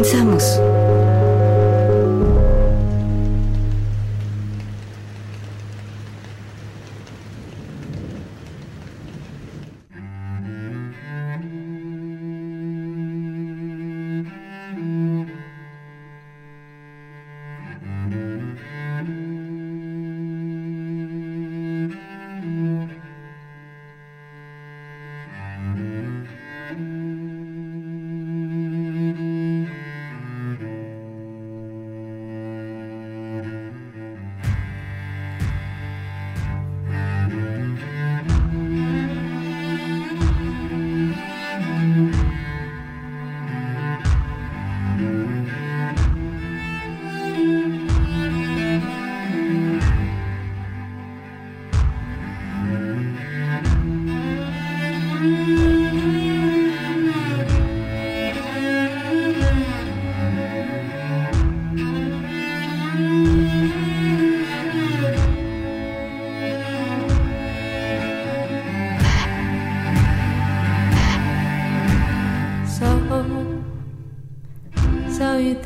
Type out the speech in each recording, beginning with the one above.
Comenzamos.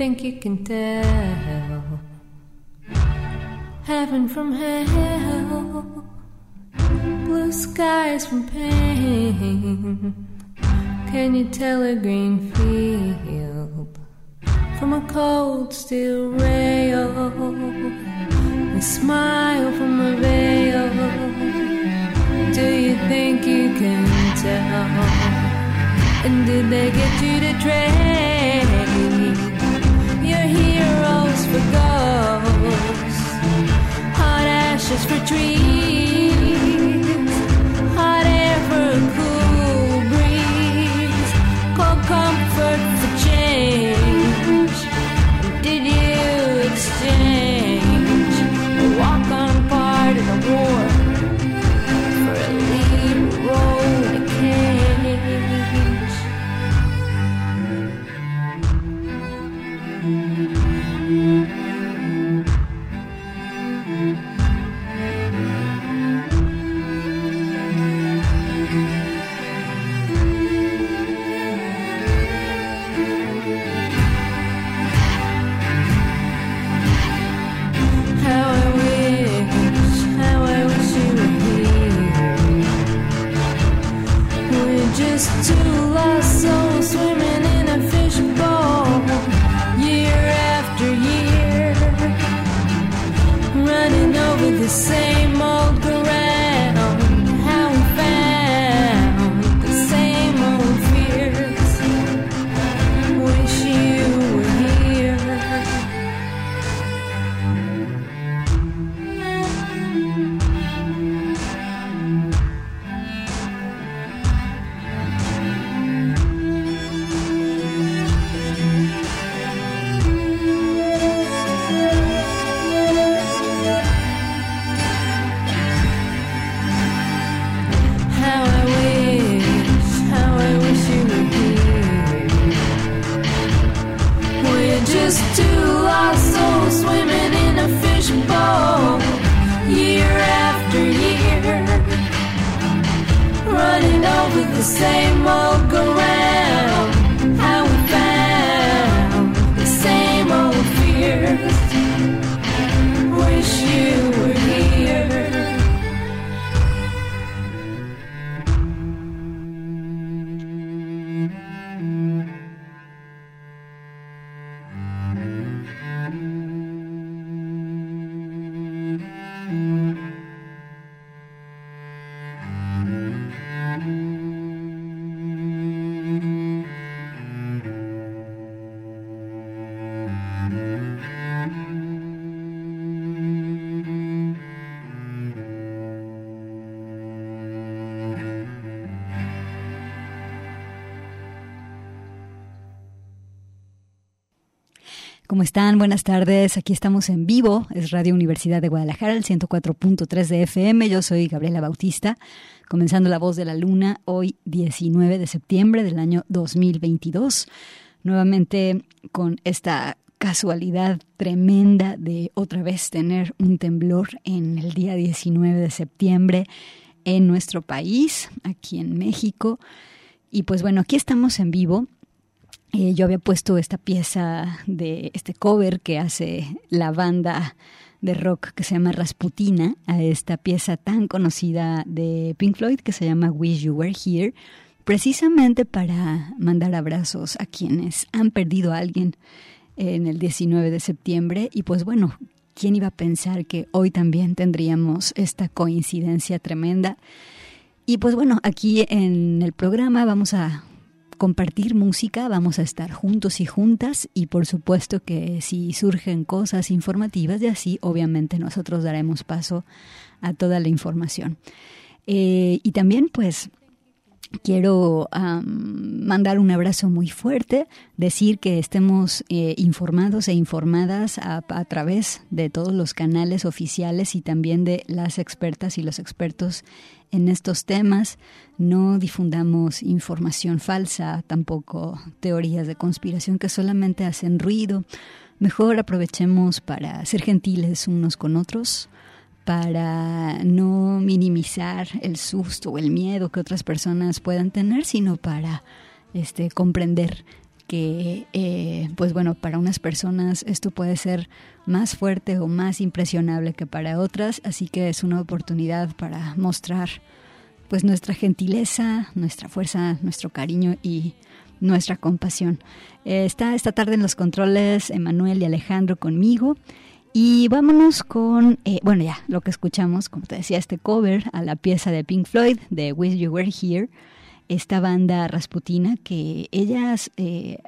Think you can tell heaven from hell, blue skies from pain. Can you tell a green field from a cold steel rail? A smile from a veil. Do you think you can tell? And did they get you to trade? For ghosts, hot ashes for trees, hot air for a cool breeze, cold comfort for change. ¿Cómo están? Buenas tardes. Aquí estamos en vivo. Es Radio Universidad de Guadalajara, el 104.3 de FM. Yo soy Gabriela Bautista, comenzando La Voz de la Luna hoy 19 de septiembre del año 2022. Nuevamente con esta casualidad tremenda de otra vez tener un temblor en el día 19 de septiembre en nuestro país, aquí en México. Y pues bueno, aquí estamos en vivo yo había puesto esta pieza de este cover que hace la banda de rock que se llama Rasputina a esta pieza tan conocida de Pink Floyd que se llama Wish You Were Here, precisamente para mandar abrazos a quienes han perdido a alguien en el 19 de septiembre y pues bueno, ¿quién iba a pensar que hoy también tendríamos esta coincidencia tremenda? Y pues bueno, aquí en el programa vamos a compartir música, vamos a estar juntos y juntas y por supuesto que si surgen cosas informativas y así, obviamente nosotros daremos paso a toda la información. Eh, y también pues quiero mandar un abrazo muy fuerte, decir que estemos eh, informados e informadas a, través de todos los canales oficiales y también de las expertas y los expertos en estos temas. No difundamos información falsa, tampoco teorías de conspiración que solamente hacen ruido. Mejor aprovechemos para ser gentiles unos con otros, para no minimizar el susto o el miedo que otras personas puedan tener, sino para este, comprender que, eh, pues bueno, para unas personas esto puede ser más fuerte o más impresionable que para otras, así que es una oportunidad para mostrar pues nuestra gentileza, nuestra fuerza, nuestro cariño y nuestra compasión. Eh, está esta tarde en los controles Emanuel y Alejandro conmigo. Y vámonos con, eh, bueno, ya lo que escuchamos, como te decía, este cover a la pieza de Pink Floyd de Wish You Were Here, esta banda rasputina que ellas eh,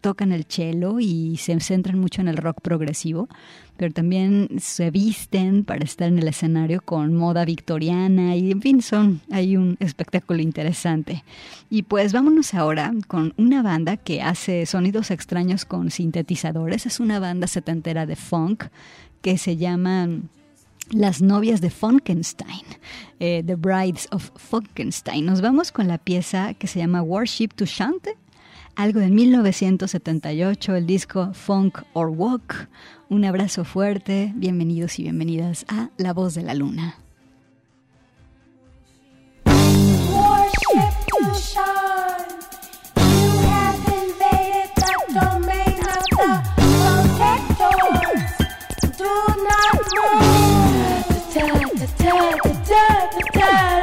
tocan el cello y se centran mucho en el rock progresivo, pero también se visten para estar en el escenario con moda victoriana y en fin, son hay un espectáculo interesante. Y pues vámonos ahora con una banda que hace sonidos extraños con sintetizadores, es una banda setentera de funk que se llama las novias de Funkenstein, eh, The Brides of Funkenstein. Nos vamos con la pieza que se llama Worship to Shante algo de 1978, el disco Funk or Walk. Un abrazo fuerte, bienvenidos y bienvenidas a La Voz de la Luna. Yeah.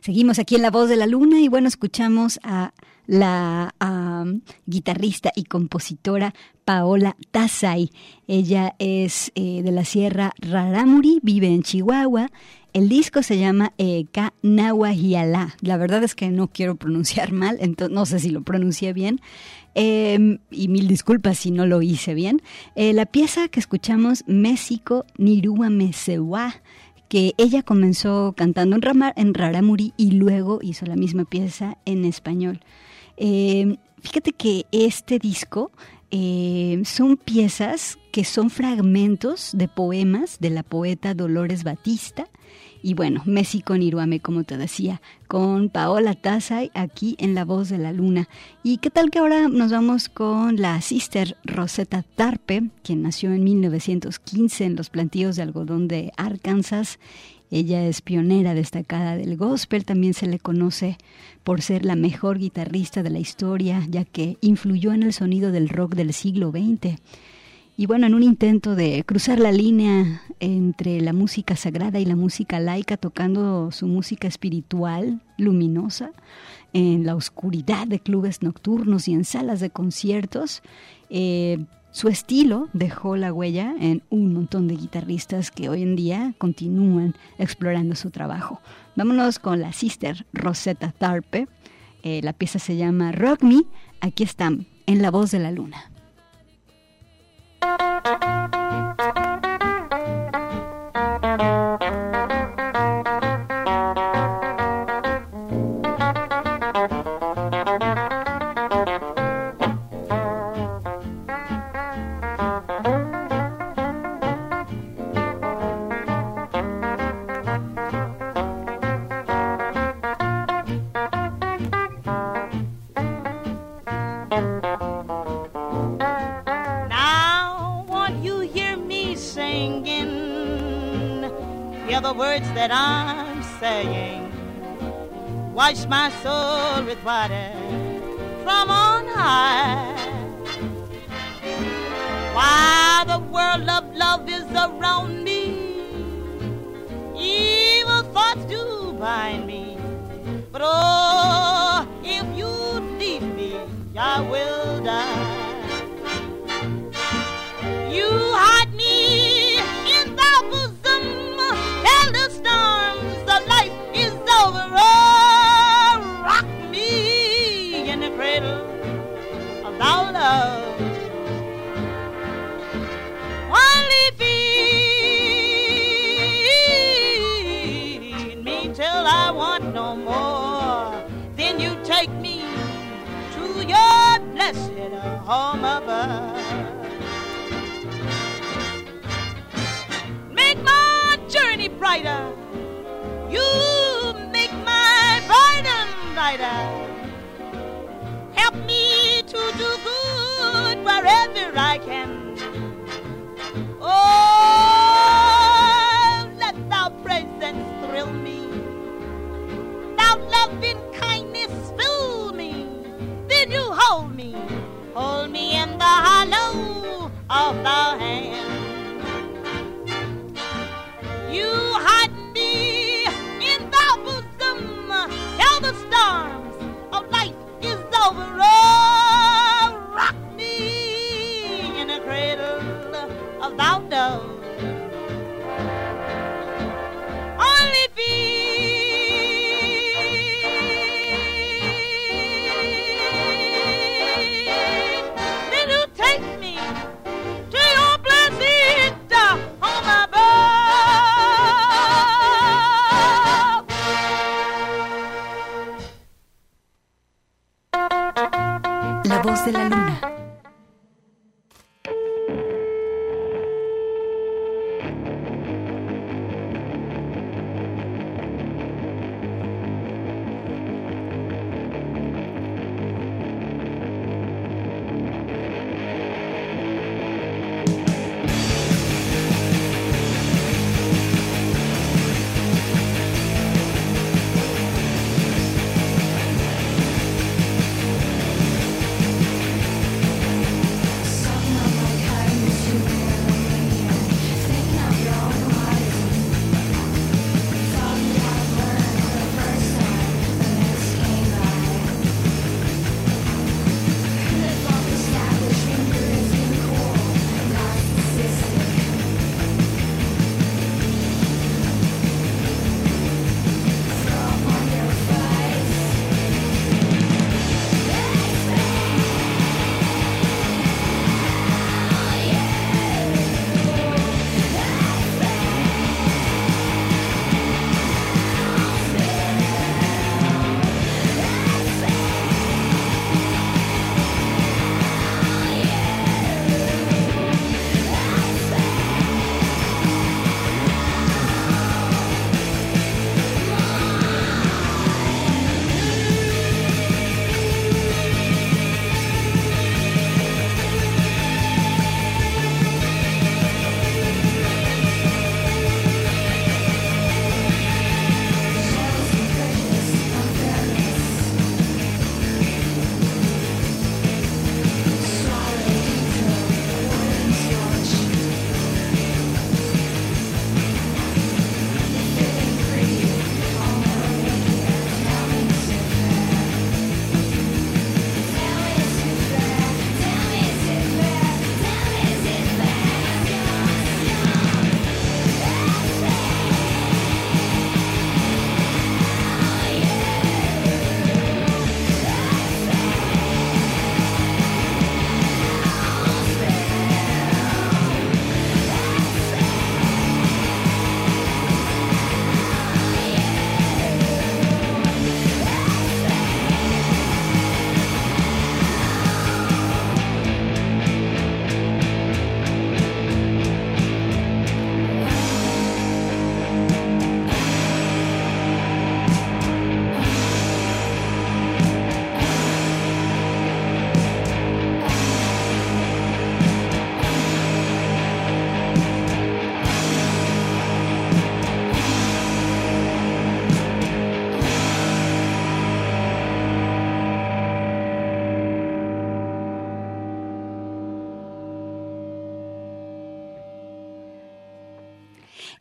Seguimos aquí en La Voz de la Luna y bueno, escuchamos a la am, guitarrista y compositora Paola Tazay. Ella es eh, de la Sierra Raramuri, vive en Chihuahua. El disco se llama Eka Nawahiala. La verdad es que no quiero pronunciar mal, entonces no sé si lo pronuncié bien. Eh, y mil disculpas si no lo hice bien. Eh, la pieza que escuchamos, México Nirua Mesewa, que ella comenzó cantando en, Rama- en Raramuri y luego hizo la misma pieza en español. Eh, fíjate que este disco eh, son piezas que son fragmentos de poemas de la poeta Dolores Batista. Y bueno, México Niruame, como te decía, con Paola Tazay aquí en La Voz de la Luna. ¿Y qué tal que ahora nos vamos con la sister Rosetta Tarpe, quien nació en 1915 en los plantíos de algodón de Arkansas? Ella es pionera destacada del gospel, también se le conoce por ser la mejor guitarrista de la historia, ya que influyó en el sonido del rock del siglo XX. Y bueno, en un intento de cruzar la línea entre la música sagrada y la música laica, tocando su música espiritual, luminosa, en la oscuridad de clubes nocturnos y en salas de conciertos, eh, su estilo dejó la huella en un montón de guitarristas que hoy en día continúan explorando su trabajo. Vámonos con la sister Rosetta Tarpe. Eh, la pieza se llama Rock Me. Aquí están, en la voz de la luna. thank you that I'm saying. Wash my soul with water from on high. While the world of love is around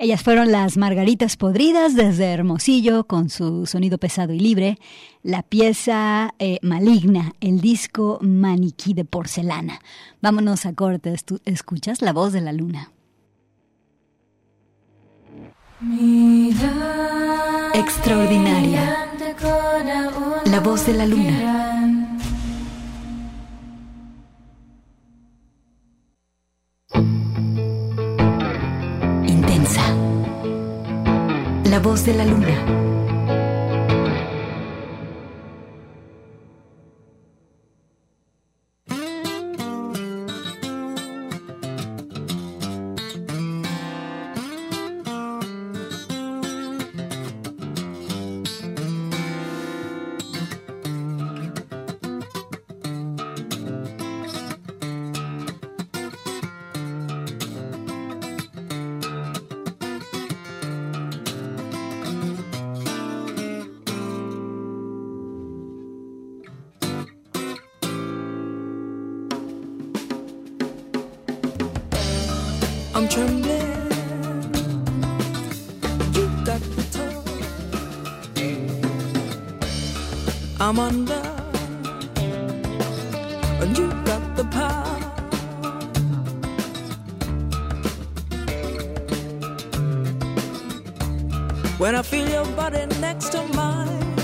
Ellas fueron las Margaritas Podridas desde Hermosillo con su sonido pesado y libre, la pieza eh, Maligna, el disco Maniquí de Porcelana. Vámonos a cortes, tú escuchas la voz de la luna. Extraordinaria. La voz de la luna. La voz de la luna. I'm under. And you got the power. When I feel your body next to mine,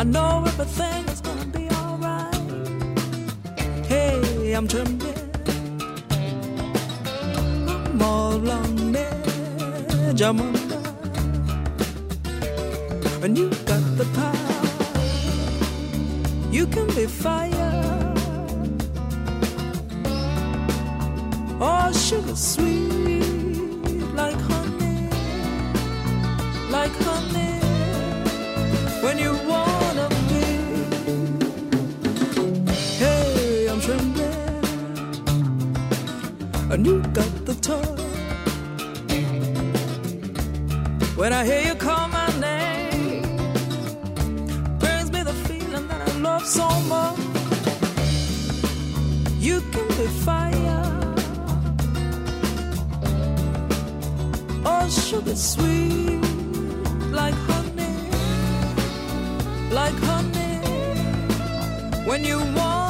I know everything is gonna be alright. Hey, I'm trembling. And you got the power. You can be fire. Fire, oh sugar sweet, like honey, like honey. When you wanna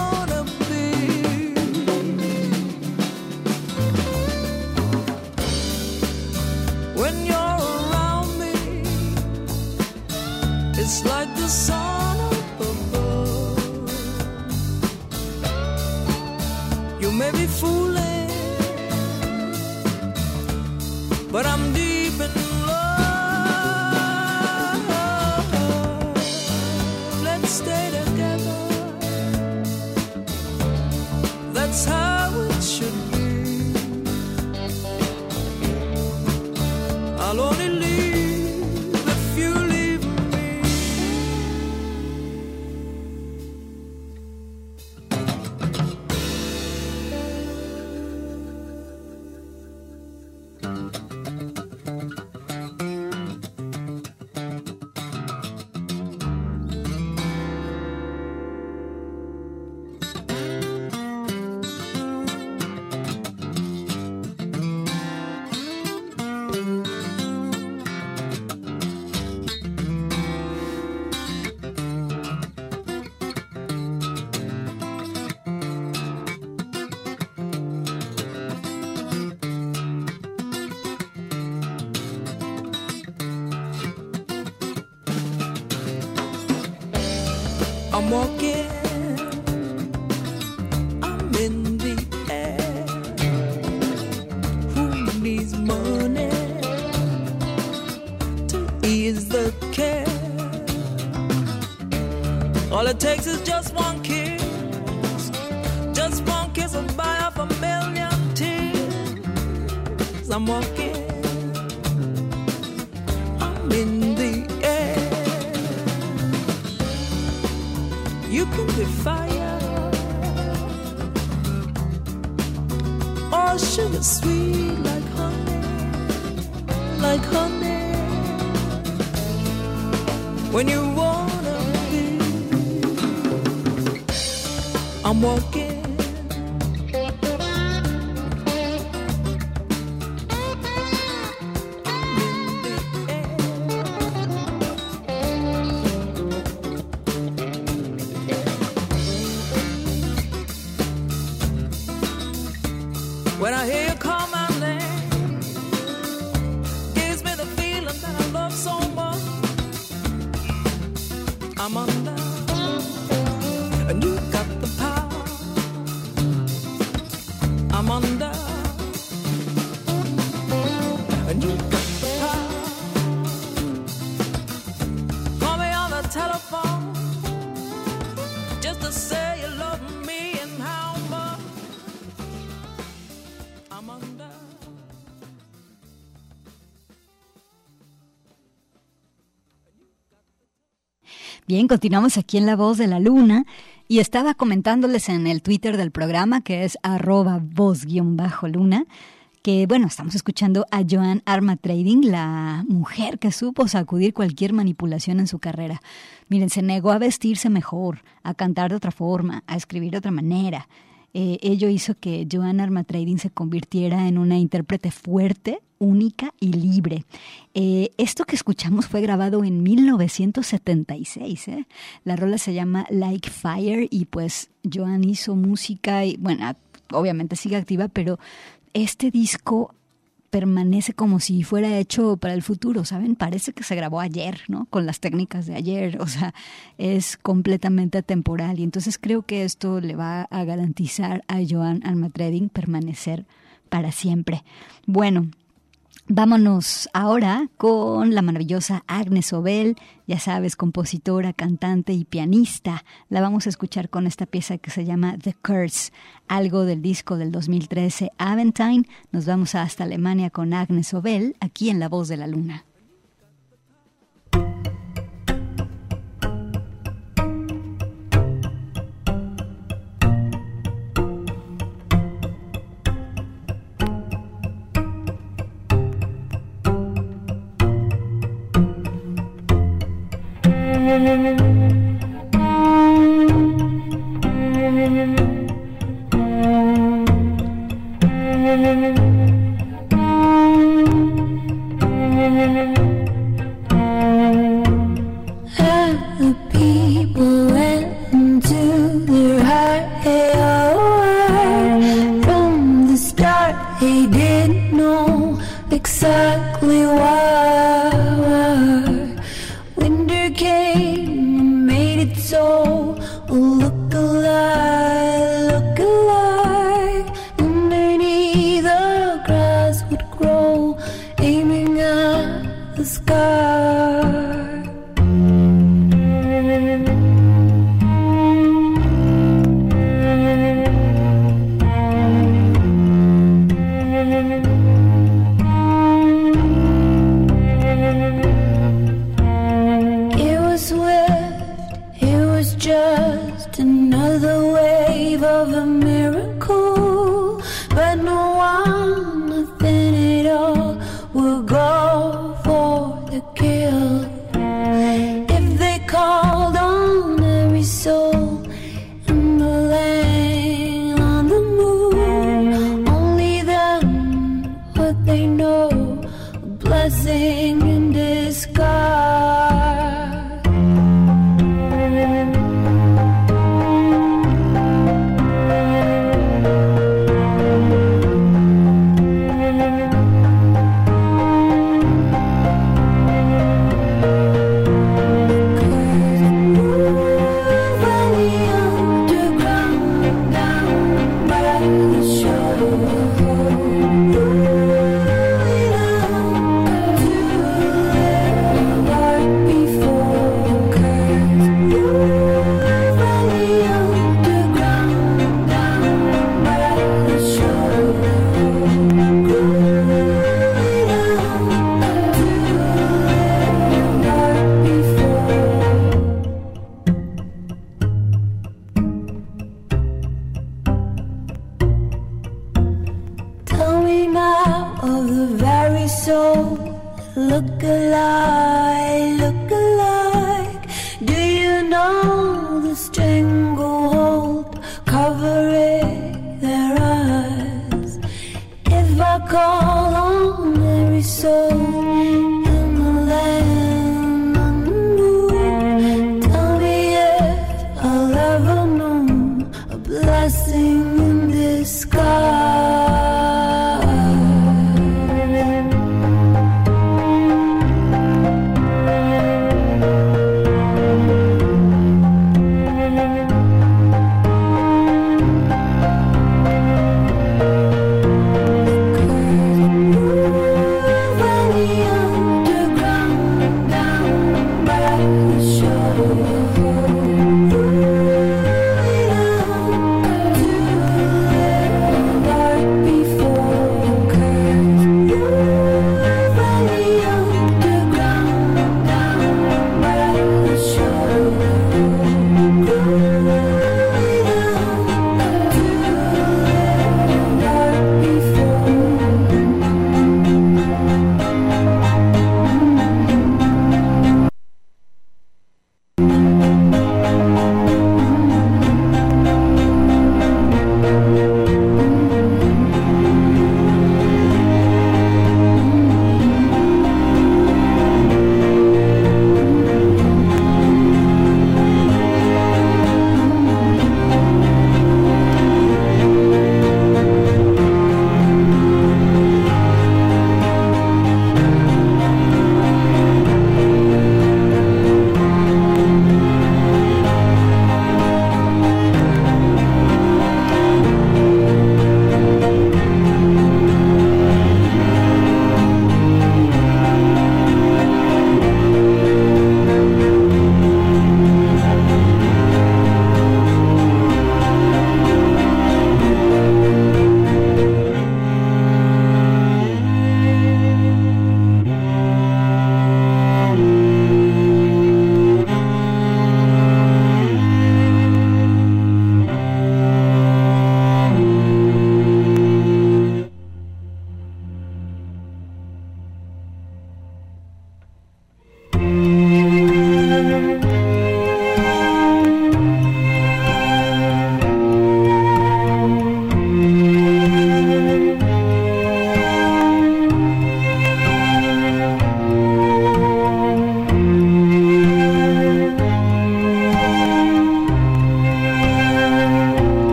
I'm walking, Bien, continuamos aquí en La Voz de la Luna y estaba comentándoles en el Twitter del programa que es arroba voz-luna que bueno, estamos escuchando a Joan Arma Trading, la mujer que supo sacudir cualquier manipulación en su carrera. Miren, se negó a vestirse mejor, a cantar de otra forma, a escribir de otra manera. Eh, ello hizo que Joan Arma Trading se convirtiera en una intérprete fuerte, única y libre. Eh, esto que escuchamos fue grabado en 1976. ¿eh? La rola se llama Like Fire y pues Joan hizo música y bueno, obviamente sigue activa, pero este disco permanece como si fuera hecho para el futuro, ¿saben? Parece que se grabó ayer, ¿no? Con las técnicas de ayer, o sea, es completamente atemporal y entonces creo que esto le va a garantizar a Joan Almatreding permanecer para siempre. Bueno, Vámonos ahora con la maravillosa Agnes Obel, ya sabes, compositora, cantante y pianista. La vamos a escuchar con esta pieza que se llama The Curse, algo del disco del 2013 Aventine. Nos vamos hasta Alemania con Agnes Obel, aquí en La Voz de la Luna. And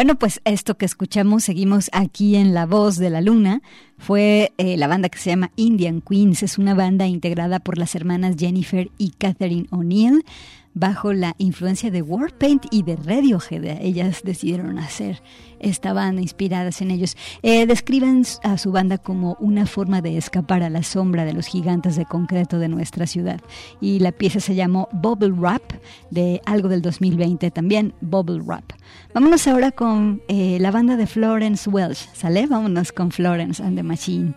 Bueno, pues esto que escuchamos, seguimos aquí en La Voz de la Luna, fue eh, la banda que se llama Indian Queens. Es una banda integrada por las hermanas Jennifer y Catherine O'Neill bajo la influencia de Warpaint y de Radiohead. Ellas decidieron hacer esta banda inspiradas en ellos. Eh, describen a su banda como una forma de escapar a la sombra de los gigantes de concreto de nuestra ciudad. Y la pieza se llamó Bubble Wrap, de algo del 2020 también, Bubble Wrap. Vámonos ahora con eh, la banda de Florence Welsh, ¿sale? Vámonos con Florence and the Machine.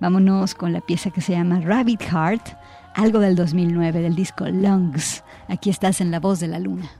Vámonos con la pieza que se llama Rabbit Heart, algo del 2009, del disco Lungs. Aquí estás en La Voz de la Luna.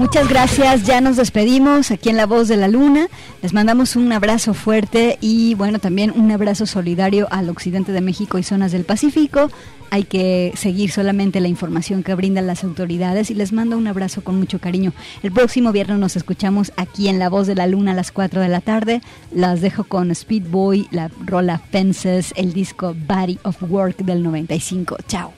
Muchas gracias, ya nos despedimos aquí en La Voz de la Luna. Les mandamos un abrazo fuerte y bueno, también un abrazo solidario al occidente de México y zonas del Pacífico. Hay que seguir solamente la información que brindan las autoridades y les mando un abrazo con mucho cariño. El próximo viernes nos escuchamos aquí en La Voz de la Luna a las 4 de la tarde. Las dejo con Speedboy, la rola Fences, el disco Body of Work del 95. Chao.